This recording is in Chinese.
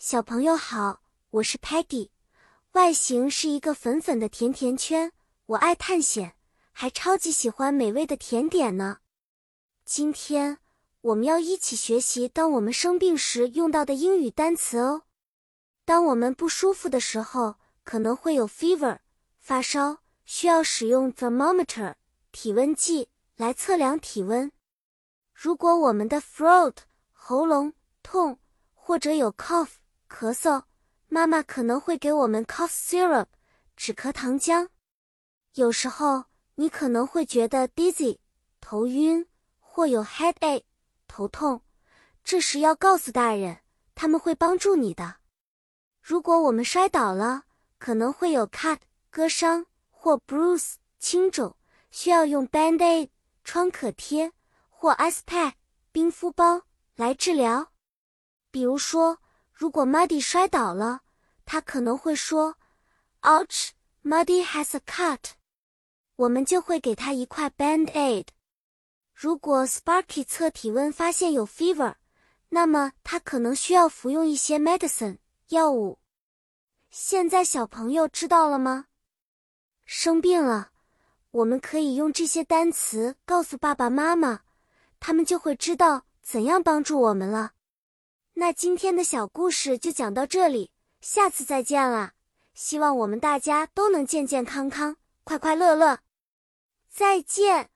小朋友好，我是 Patty，外形是一个粉粉的甜甜圈。我爱探险，还超级喜欢美味的甜点呢。今天我们要一起学习当我们生病时用到的英语单词哦。当我们不舒服的时候，可能会有 fever 发烧，需要使用 thermometer 体温计来测量体温。如果我们的 throat 喉咙痛，或者有 cough。咳嗽，妈妈可能会给我们 cough syrup 止咳糖浆。有时候你可能会觉得 dizzy 头晕，或有 headache 头痛，这时要告诉大人，他们会帮助你的。如果我们摔倒了，可能会有 cut 割伤或 bruise 青肿，需要用 band aid 创可贴或 ice pack 冰敷包来治疗。比如说。如果 Muddy 摔倒了，他可能会说：“Ouch, Muddy has a cut。”我们就会给他一块 Band Aid。如果 Sparky 测体温发现有 fever，那么他可能需要服用一些 medicine 药物。现在小朋友知道了吗？生病了，我们可以用这些单词告诉爸爸妈妈，他们就会知道怎样帮助我们了。那今天的小故事就讲到这里，下次再见了。希望我们大家都能健健康康、快快乐乐。再见。